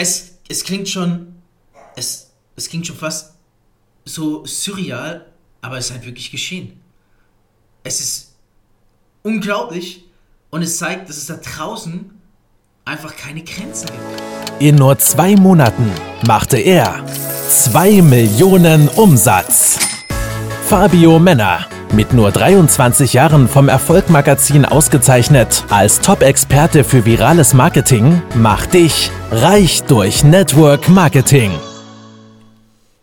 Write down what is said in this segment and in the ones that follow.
es, es klingt schon, es, es klingt schon fast so surreal, aber es ist halt wirklich geschehen. Es ist unglaublich und es zeigt, dass es da draußen einfach keine Grenzen gibt. In nur zwei Monaten machte er 2 Millionen Umsatz. Fabio Männer, mit nur 23 Jahren vom Erfolgmagazin ausgezeichnet als Top-Experte für virales Marketing, macht dich reich durch Network Marketing.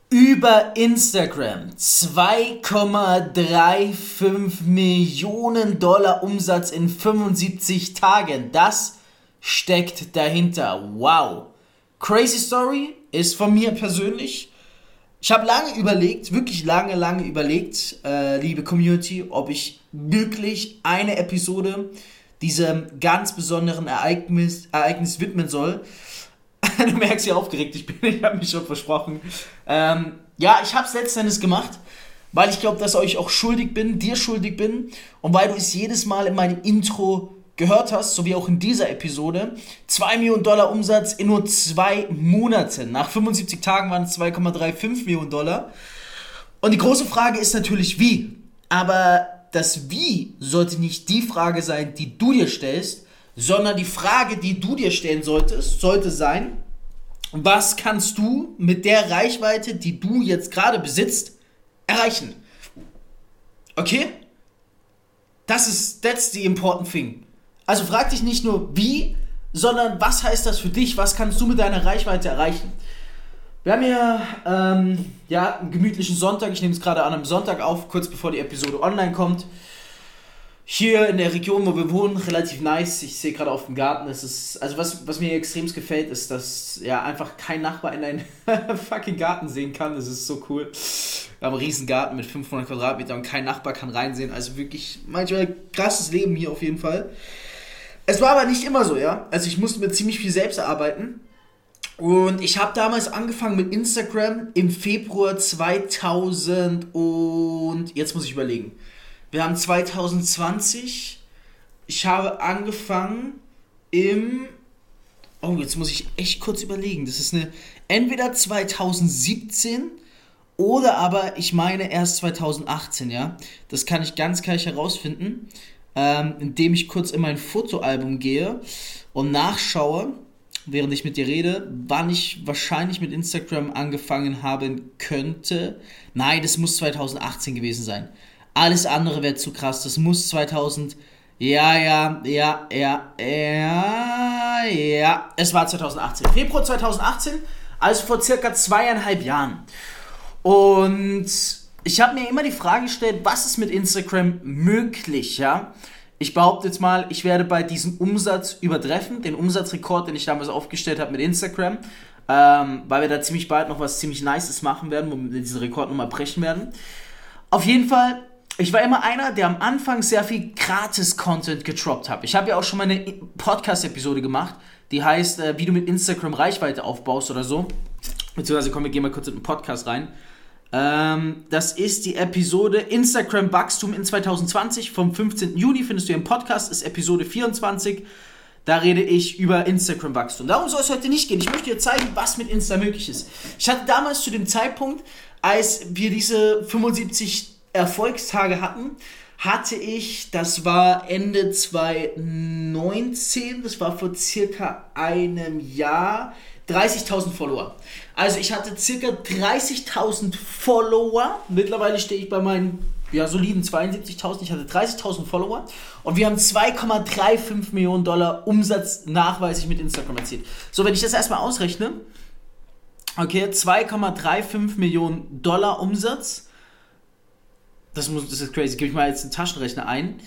Über Instagram 2,35 Millionen Dollar Umsatz in 75 Tagen. Das steckt dahinter. Wow. Crazy Story ist von mir persönlich. Ich habe lange überlegt, wirklich lange, lange überlegt, äh, liebe Community, ob ich wirklich eine Episode diesem ganz besonderen Ereignis, Ereignis widmen soll. du merkst, wie aufgeregt ich bin. Ich habe mich schon versprochen. Ähm, ja, ich habe es letztendlich gemacht, weil ich glaube, dass ich euch auch schuldig bin, dir schuldig bin und weil du es jedes Mal in meinem Intro gehört hast, so wie auch in dieser Episode, 2 Millionen Dollar Umsatz in nur zwei Monaten. Nach 75 Tagen waren es 2,35 Millionen Dollar. Und die große Frage ist natürlich, wie? Aber das Wie sollte nicht die Frage sein, die du dir stellst, sondern die Frage, die du dir stellen solltest, sollte sein, was kannst du mit der Reichweite, die du jetzt gerade besitzt, erreichen? Okay? Das ist, that's the important thing. Also frag dich nicht nur wie, sondern was heißt das für dich? Was kannst du mit deiner Reichweite erreichen? Wir haben hier ähm, ja, einen gemütlichen Sonntag. Ich nehme es gerade an einem Sonntag auf, kurz bevor die Episode online kommt. Hier in der Region, wo wir wohnen, relativ nice. Ich sehe gerade auf dem Garten, es ist, also was, was mir extrem gefällt, ist, dass ja einfach kein Nachbar in deinen fucking Garten sehen kann. Das ist so cool. Wir haben einen riesen Garten mit 500 Quadratmetern und kein Nachbar kann reinsehen. Also wirklich manchmal krasses Leben hier auf jeden Fall. Es war aber nicht immer so, ja. Also ich musste mir ziemlich viel selbst erarbeiten. Und ich habe damals angefangen mit Instagram im Februar 2000 und jetzt muss ich überlegen. Wir haben 2020. Ich habe angefangen im Oh, jetzt muss ich echt kurz überlegen. Das ist eine entweder 2017 oder aber ich meine erst 2018, ja. Das kann ich ganz gleich herausfinden ähm, indem ich kurz in mein Fotoalbum gehe und nachschaue, während ich mit dir rede, wann ich wahrscheinlich mit Instagram angefangen haben könnte. Nein, das muss 2018 gewesen sein. Alles andere wäre zu krass. Das muss 2000. Ja, ja, ja, ja, ja, ja. Es war 2018. Februar 2018, also vor circa zweieinhalb Jahren. Und ich habe mir immer die Frage gestellt, was ist mit Instagram möglich, ja? Ich behaupte jetzt mal, ich werde bei diesem Umsatz übertreffen, den Umsatzrekord, den ich damals aufgestellt habe mit Instagram, ähm, weil wir da ziemlich bald noch was ziemlich Nices machen werden, wo wir diesen Rekord nochmal brechen werden. Auf jeden Fall, ich war immer einer, der am Anfang sehr viel Gratis-Content getroppt hat. Ich habe ja auch schon mal eine Podcast-Episode gemacht, die heißt, äh, wie du mit Instagram Reichweite aufbaust oder so. Beziehungsweise komm, wir gehen mal kurz in den Podcast rein. Ähm, das ist die Episode Instagram Wachstum in 2020 vom 15. Juni. Findest du im Podcast, ist Episode 24. Da rede ich über Instagram Wachstum. Darum soll es heute nicht gehen. Ich möchte dir zeigen, was mit Insta möglich ist. Ich hatte damals zu dem Zeitpunkt, als wir diese 75 Erfolgstage hatten, hatte ich, das war Ende 2019, das war vor circa einem Jahr, 30.000 Follower. Also ich hatte circa 30.000 Follower. Mittlerweile stehe ich bei meinen ja, soliden 72.000. Ich hatte 30.000 Follower und wir haben 2,35 Millionen Dollar Umsatz nachweislich mit Instagram erzielt. So, wenn ich das erstmal ausrechne, okay, 2,35 Millionen Dollar Umsatz, das, muss, das ist crazy, gebe ich mal jetzt einen Taschenrechner ein,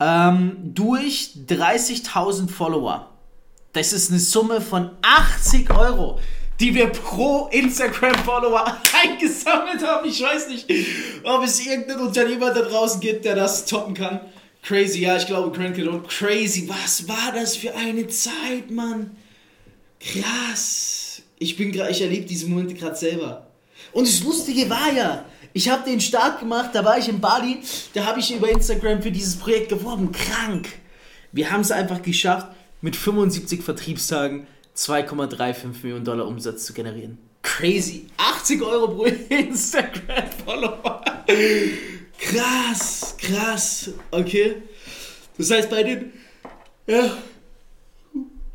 ähm, durch 30.000 Follower. Das ist eine Summe von 80 Euro, die wir pro Instagram-Follower eingesammelt haben. Ich weiß nicht, ob es irgendeinen Unternehmer da draußen gibt, der das toppen kann. Crazy, ja, ich glaube, Crankit und crazy. Was war das für eine Zeit, Mann? Krass. Ich bin gerade, ich erlebe diese Momente gerade selber. Und das Lustige war ja, ich habe den Start gemacht, da war ich in Bali, da habe ich über Instagram für dieses Projekt geworben. Krank. Wir haben es einfach geschafft mit 75 Vertriebstagen 2,35 Millionen Dollar Umsatz zu generieren. Crazy. 80 Euro pro Instagram-Follower. Krass, krass. Okay. Das heißt, bei den. Ja.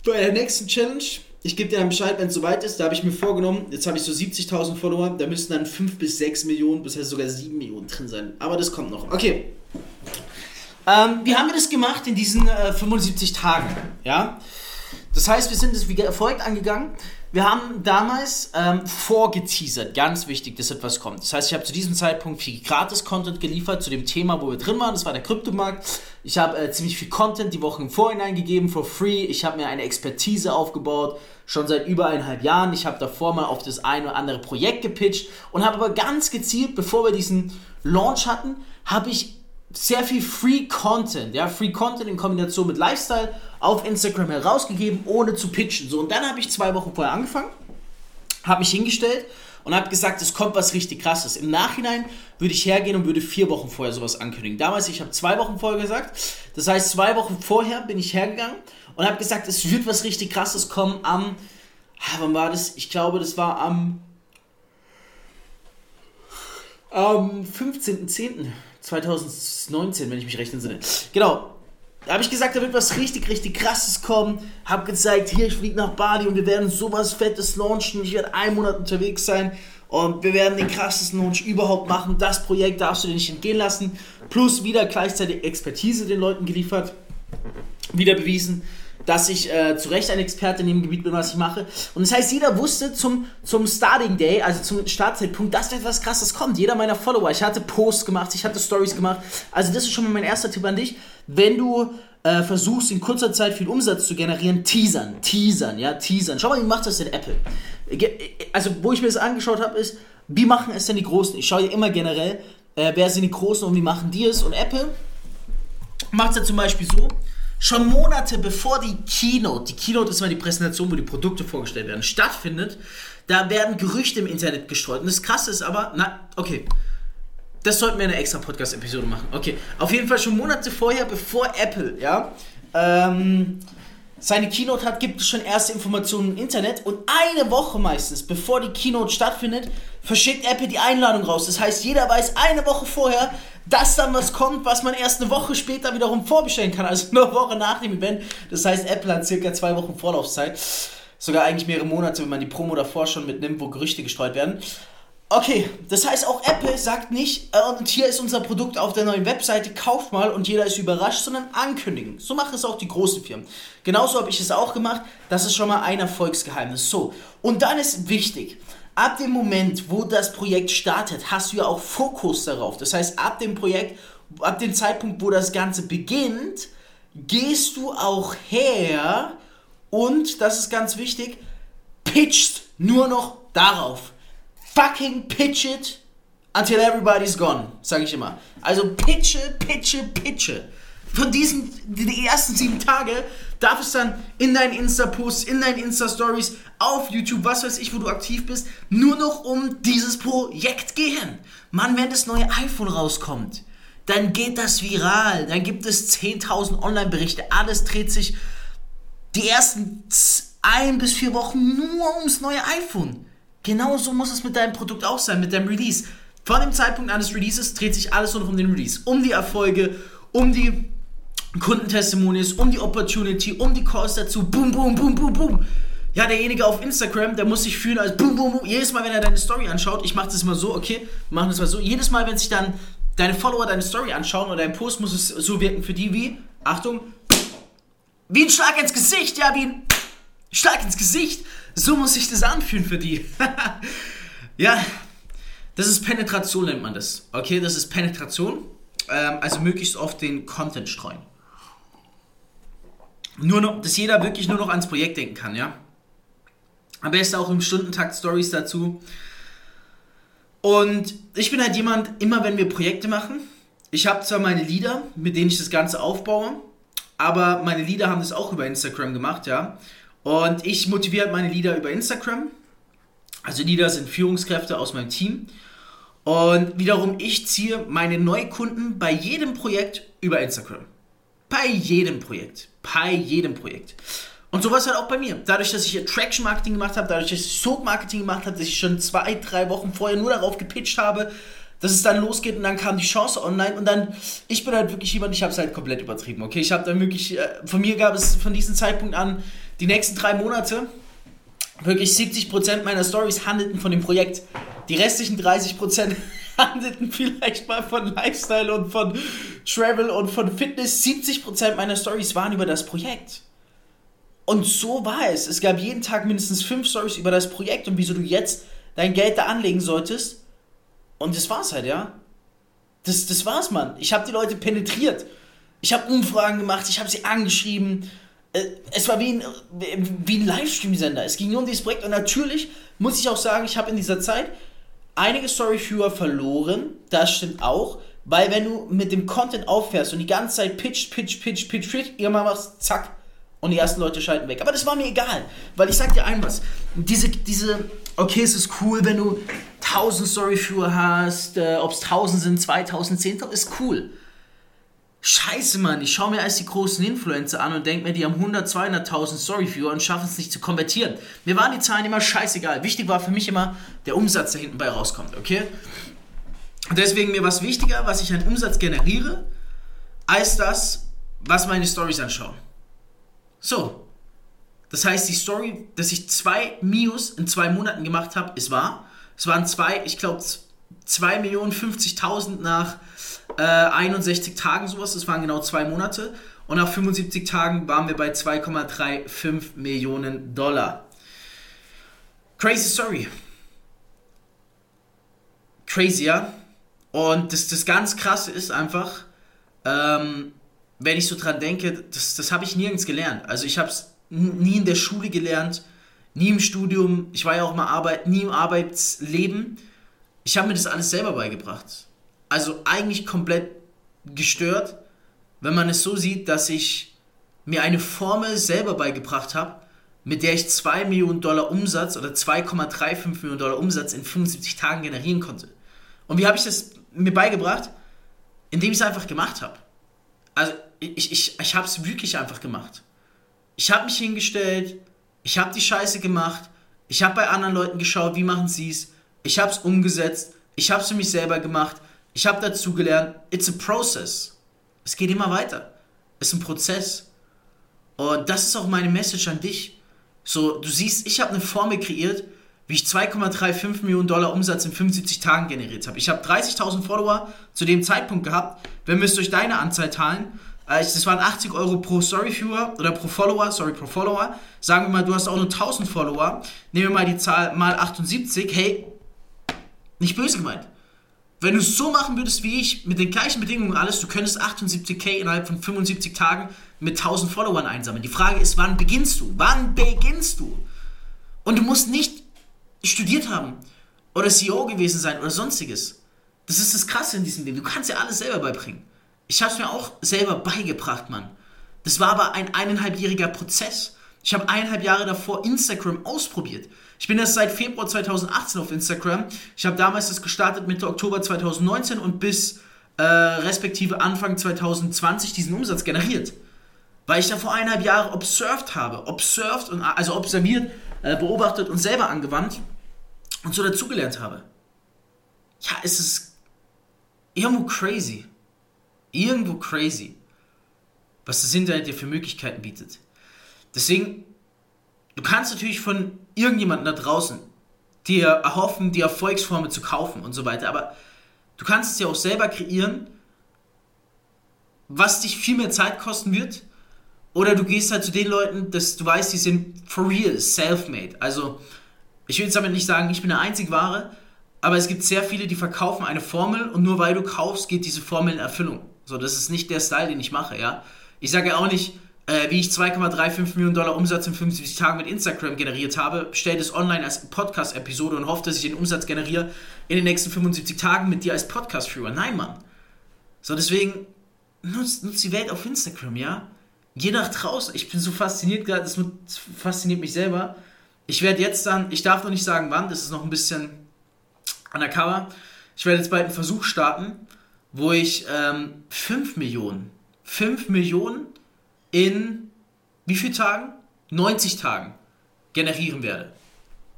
Bei der nächsten Challenge, ich gebe dir dann Bescheid, wenn es soweit ist. Da habe ich mir vorgenommen, jetzt habe ich so 70.000 Follower, da müssten dann 5 bis 6 Millionen, bis heißt sogar 7 Millionen drin sein. Aber das kommt noch. Okay. Ähm, wie haben wir das gemacht in diesen äh, 75 Tagen? Ja. Das heißt, wir sind es wie erfolgt angegangen. Wir haben damals ähm, vorgeteasert, ganz wichtig, dass etwas kommt. Das heißt, ich habe zu diesem Zeitpunkt viel Gratis-Content geliefert zu dem Thema, wo wir drin waren. Das war der Kryptomarkt. Ich habe äh, ziemlich viel Content die Woche im Vorhinein gegeben, for free. Ich habe mir eine Expertise aufgebaut, schon seit über eineinhalb Jahren. Ich habe davor mal auf das ein oder andere Projekt gepitcht und habe aber ganz gezielt, bevor wir diesen Launch hatten, habe ich sehr viel Free Content, ja, Free Content in Kombination mit Lifestyle auf Instagram herausgegeben, ohne zu pitchen. So, und dann habe ich zwei Wochen vorher angefangen, habe mich hingestellt und habe gesagt, es kommt was richtig krasses. Im Nachhinein würde ich hergehen und würde vier Wochen vorher sowas ankündigen. Damals, ich habe zwei Wochen vorher gesagt. Das heißt, zwei Wochen vorher bin ich hergegangen und habe gesagt, es wird was richtig krasses kommen am, ah, wann war das? Ich glaube, das war am, am 15.10. 2019, wenn ich mich recht entsinne. Genau. Da habe ich gesagt, da wird was richtig, richtig krasses kommen. Habe gezeigt, hier, ich fliege nach Bali und wir werden sowas Fettes launchen. Ich werde einen Monat unterwegs sein und wir werden den krassesten Launch überhaupt machen. Das Projekt darfst du dir nicht entgehen lassen. Plus wieder gleichzeitig Expertise den Leuten geliefert. Wieder bewiesen dass ich äh, zu Recht ein Experte in dem Gebiet bin, was ich mache. Und das heißt, jeder wusste zum, zum Starting Day, also zum Startzeitpunkt, dass da etwas krasses kommt. Jeder meiner Follower. Ich hatte Posts gemacht, ich hatte Stories gemacht. Also das ist schon mal mein erster Tipp an dich. Wenn du äh, versuchst, in kurzer Zeit viel Umsatz zu generieren, teasern, teasern, ja, teasern. Schau mal, wie macht das denn Apple? Also, wo ich mir das angeschaut habe, ist, wie machen es denn die Großen? Ich schaue ja immer generell, äh, wer sind die Großen und wie machen die es? Und Apple macht es ja zum Beispiel so, schon Monate bevor die Keynote, die Keynote ist mal die Präsentation, wo die Produkte vorgestellt werden, stattfindet, da werden Gerüchte im Internet gestreut. Und das Krasse ist aber, na, okay, das sollten wir in einer extra Podcast-Episode machen. Okay, auf jeden Fall schon Monate vorher, bevor Apple, ja, ähm, seine Keynote hat, gibt es schon erste Informationen im Internet und eine Woche meistens, bevor die Keynote stattfindet, verschickt Apple die Einladung raus. Das heißt, jeder weiß eine Woche vorher, dass dann was kommt, was man erst eine Woche später wiederum vorbestellen kann. Also eine Woche nach dem Event. Das heißt, Apple hat circa zwei Wochen Vorlaufzeit. Sogar eigentlich mehrere Monate, wenn man die Promo davor schon mitnimmt, wo Gerüchte gestreut werden. Okay, das heißt auch Apple sagt nicht, äh, und hier ist unser Produkt auf der neuen Webseite, kauft mal und jeder ist überrascht, sondern ankündigen. So machen es auch die großen Firmen. Genauso habe ich es auch gemacht. Das ist schon mal ein Erfolgsgeheimnis. So, und dann ist wichtig, ab dem Moment, wo das Projekt startet, hast du ja auch Fokus darauf. Das heißt, ab dem Projekt, ab dem Zeitpunkt, wo das Ganze beginnt, gehst du auch her und, das ist ganz wichtig, pitchst nur noch darauf. Fucking pitch it until everybody's gone, sage ich immer. Also pitche, pitche, pitche von diesen, die ersten sieben Tage, darf es dann in deinen Insta-Posts, in deinen Insta-Stories, auf YouTube, was weiß ich, wo du aktiv bist, nur noch um dieses Projekt gehen. Mann, wenn das neue iPhone rauskommt, dann geht das viral, dann gibt es 10.000 Online-Berichte, alles dreht sich die ersten ein bis vier Wochen nur ums neue iPhone. Genauso muss es mit deinem Produkt auch sein, mit deinem Release. Von dem Zeitpunkt eines Releases dreht sich alles nur noch um den Release, um die Erfolge, um die Kundentestimonials, um die Opportunity, um die Calls dazu. Boom, boom, boom, boom, boom. Ja, derjenige auf Instagram, der muss sich fühlen als boom, boom, boom. Jedes Mal, wenn er deine Story anschaut, ich mache das mal so, okay, wir machen das mal so. Jedes Mal, wenn sich dann deine Follower deine Story anschauen oder dein Post, muss es so wirken für die wie, Achtung, wie ein Schlag ins Gesicht, ja, wie ein Schlag ins Gesicht. So muss sich das anfühlen für die. ja, das ist Penetration, nennt man das. Okay, das ist Penetration. Ähm, also möglichst oft den Content streuen nur noch, dass jeder wirklich nur noch ans Projekt denken kann, ja. Am besten auch im Stundentakt Stories dazu. Und ich bin halt jemand, immer wenn wir Projekte machen, ich habe zwar meine Lieder, mit denen ich das Ganze aufbaue, aber meine Lieder haben das auch über Instagram gemacht, ja. Und ich motiviere halt meine Lieder über Instagram. Also Lieder sind Führungskräfte aus meinem Team. Und wiederum, ich ziehe meine Neukunden bei jedem Projekt über Instagram. Bei jedem Projekt. Bei jedem Projekt. Und sowas halt auch bei mir. Dadurch, dass ich Attraction Marketing gemacht habe, dadurch, dass ich Soap Marketing gemacht habe, dass ich schon zwei, drei Wochen vorher nur darauf gepitcht habe, dass es dann losgeht und dann kam die Chance online und dann, ich bin halt wirklich jemand, ich habe es halt komplett übertrieben, okay? Ich habe dann wirklich, äh, von mir gab es von diesem Zeitpunkt an die nächsten drei Monate, wirklich 70% meiner Stories handelten von dem Projekt. Die restlichen 30% handelten vielleicht mal von Lifestyle und von Travel und von Fitness. 70% meiner Stories waren über das Projekt. Und so war es. Es gab jeden Tag mindestens fünf Stories über das Projekt und wieso du jetzt dein Geld da anlegen solltest. Und das war's halt, ja. Das, das war's, Mann. Ich habe die Leute penetriert. Ich habe Umfragen gemacht, ich habe sie angeschrieben. Äh, es war wie ein, wie ein Livestream-Sender. Es ging nur um dieses Projekt. Und natürlich muss ich auch sagen, ich habe in dieser Zeit einige Storyviewer verloren. Das stimmt auch. Weil wenn du mit dem Content auffährst und die ganze Zeit pitch, pitch, pitch, pitch, pitch, irgendwann machst, zack, und die ersten Leute schalten weg. Aber das war mir egal, weil ich sag dir ein was. Diese, diese, okay, es ist cool, wenn du 1000 Storyviewer hast, äh, ob es 1000 sind, 2000, 10.000, ist cool. Scheiße, Mann, ich schaue mir erst die großen Influencer an und denke mir, die haben 100, 200.000 Storyviewer und schaffen es nicht zu konvertieren. Mir waren die Zahlen immer scheißegal. Wichtig war für mich immer der Umsatz, der hinten bei rauskommt, okay? Und deswegen mir was wichtiger, was ich an Umsatz generiere, als das, was meine Stories anschauen. So. Das heißt, die Story, dass ich zwei Mios in zwei Monaten gemacht habe, ist wahr. Es waren zwei, ich glaube, 2.050.000 nach äh, 61 Tagen sowas. Das waren genau zwei Monate. Und nach 75 Tagen waren wir bei 2,35 Millionen Dollar. Crazy Story. Crazy, ja? Und das, das ganz Krasse ist einfach, ähm, wenn ich so dran denke, das, das habe ich nirgends gelernt. Also ich habe es nie in der Schule gelernt, nie im Studium, ich war ja auch mal Arbeit, nie im Arbeitsleben. Ich habe mir das alles selber beigebracht. Also eigentlich komplett gestört, wenn man es so sieht, dass ich mir eine Formel selber beigebracht habe, mit der ich 2 Millionen Dollar Umsatz oder 2,35 Millionen Dollar Umsatz in 75 Tagen generieren konnte. Und wie habe ich das mir beigebracht? Indem ich es einfach gemacht habe. Also ich, ich, ich habe es wirklich einfach gemacht. Ich habe mich hingestellt, ich habe die Scheiße gemacht, ich habe bei anderen Leuten geschaut, wie machen sie es, ich habe es umgesetzt, ich habe es für mich selber gemacht, ich habe dazu gelernt, it's a process. Es geht immer weiter. Es ist ein Prozess. Und das ist auch meine Message an dich. So, du siehst, ich habe eine Formel kreiert, wie ich 2,35 Millionen Dollar Umsatz in 75 Tagen generiert habe. Ich habe 30.000 Follower zu dem Zeitpunkt gehabt. Wenn wir es durch deine Anzahl teilen, das waren 80 Euro pro Storyviewer oder pro Follower, sorry, pro Follower. Sagen wir mal, du hast auch nur 1000 Follower. Nehmen wir mal die Zahl mal 78. Hey, nicht böse gemeint. Wenn du es so machen würdest wie ich, mit den gleichen Bedingungen und alles, du könntest 78k innerhalb von 75 Tagen mit 1000 Followern einsammeln. Die Frage ist, wann beginnst du? Wann beginnst du? Und du musst nicht studiert haben oder CEO gewesen sein oder sonstiges. Das ist das Krasse in diesem Leben. Du kannst dir alles selber beibringen. Ich habe es mir auch selber beigebracht, Mann. Das war aber ein eineinhalbjähriger Prozess. Ich habe eineinhalb Jahre davor Instagram ausprobiert. Ich bin erst seit Februar 2018 auf Instagram. Ich habe damals das gestartet Mitte Oktober 2019 und bis äh, respektive Anfang 2020 diesen Umsatz generiert. Weil ich da vor eineinhalb Jahren observed habe. Observed und also observiert, äh, beobachtet und selber angewandt und so dazugelernt habe. Ja, es ist irgendwo crazy irgendwo crazy, was das Internet dir für Möglichkeiten bietet. Deswegen, du kannst natürlich von irgendjemandem da draußen dir erhoffen, die Erfolgsformel zu kaufen und so weiter, aber du kannst es ja auch selber kreieren, was dich viel mehr Zeit kosten wird. Oder du gehst halt zu den Leuten, dass du weißt, die sind for real, self-made. Also, ich will jetzt damit nicht sagen, ich bin der einzig Wahre, aber es gibt sehr viele, die verkaufen eine Formel und nur weil du kaufst, geht diese Formel in Erfüllung. So, das ist nicht der Style, den ich mache, ja. Ich sage ja auch nicht, äh, wie ich 2,35 Millionen Dollar Umsatz in 75 Tagen mit Instagram generiert habe, stelle das online als Podcast-Episode und hoffe, dass ich den Umsatz generiere in den nächsten 75 Tagen mit dir als Podcast-Führer. Nein, Mann. So, deswegen nutzt, nutzt die Welt auf Instagram, ja. Je nach draußen. Ich bin so fasziniert gerade, das fasziniert mich selber. Ich werde jetzt dann, ich darf noch nicht sagen wann, das ist noch ein bisschen undercover. Ich werde jetzt bald einen Versuch starten wo ich ähm, 5 Millionen, 5 Millionen in wie vielen Tagen? 90 Tagen generieren werde.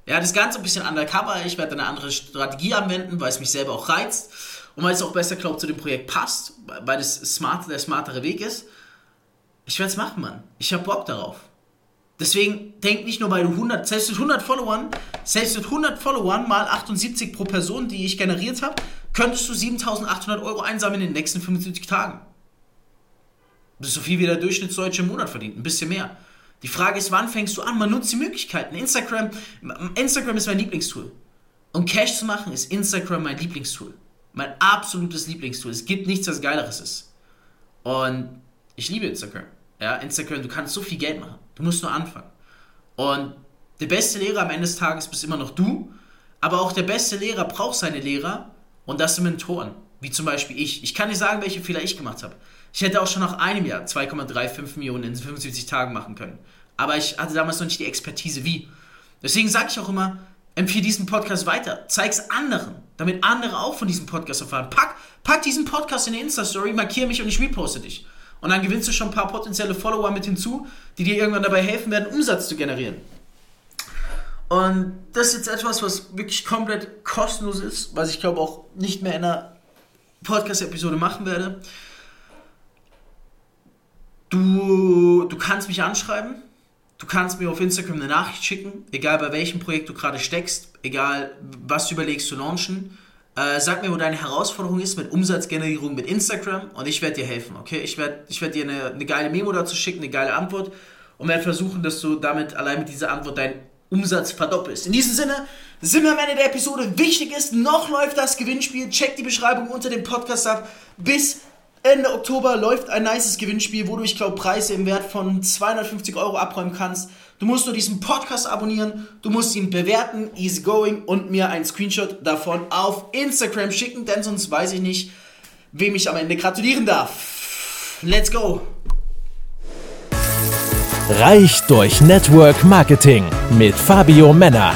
Ja, das Ganze ein bisschen undercover. Ich werde eine andere Strategie anwenden, weil es mich selber auch reizt und weil es auch besser, glaube zu dem Projekt passt, weil es smart, der smartere Weg ist. Ich werde es machen, Mann. Ich habe Bock darauf. Deswegen denk nicht nur, du 100, selbst mit 100 Followern, selbst mit 100 Followern mal 78 pro Person, die ich generiert habe, könntest du 7800 Euro einsammeln in den nächsten 75 Tagen. Das ist so viel wie der Durchschnittsdeutsche im Monat verdient, ein bisschen mehr. Die Frage ist, wann fängst du an? Man nutzt die Möglichkeiten. Instagram, Instagram ist mein Lieblingstool. Um Cash zu machen, ist Instagram mein Lieblingstool. Mein absolutes Lieblingstool. Es gibt nichts, was geileres ist. Und ich liebe Instagram. Ja, Instagram, du kannst so viel Geld machen. Du musst nur anfangen. Und der beste Lehrer am Ende des Tages bist immer noch du. Aber auch der beste Lehrer braucht seine Lehrer. Und das sind Mentoren. Wie zum Beispiel ich. Ich kann dir sagen, welche Fehler ich gemacht habe. Ich hätte auch schon nach einem Jahr 2,35 Millionen in 75 Tagen machen können. Aber ich hatte damals noch nicht die Expertise wie. Deswegen sage ich auch immer, empfehle diesen Podcast weiter. Zeig es anderen, damit andere auch von diesem Podcast erfahren. Pack, pack diesen Podcast in die Insta-Story, markiere mich und ich reposte dich. Und dann gewinnst du schon ein paar potenzielle Follower mit hinzu, die dir irgendwann dabei helfen werden, Umsatz zu generieren. Und das ist jetzt etwas, was wirklich komplett kostenlos ist, was ich glaube auch nicht mehr in einer Podcast-Episode machen werde. Du, du kannst mich anschreiben. Du kannst mir auf Instagram eine Nachricht schicken, egal bei welchem Projekt du gerade steckst, egal was du überlegst zu launchen. Äh, sag mir, wo deine Herausforderung ist mit Umsatzgenerierung mit Instagram und ich werde dir helfen, okay? Ich werde ich werd dir eine, eine geile Memo dazu schicken, eine geile Antwort und werde versuchen, dass du damit allein mit dieser Antwort deinen Umsatz verdoppelst. In diesem Sinne sind wir am Ende der Episode. Wichtig ist, noch läuft das Gewinnspiel. Check die Beschreibung unter dem Podcast ab. Bis Ende Oktober läuft ein nices Gewinnspiel, wo du, ich glaube, Preise im Wert von 250 Euro abräumen kannst. Du musst nur diesen Podcast abonnieren, du musst ihn bewerten, easy going und mir einen Screenshot davon auf Instagram schicken, denn sonst weiß ich nicht, wem ich am Ende gratulieren darf. Let's go! Reich durch Network Marketing mit Fabio Männer.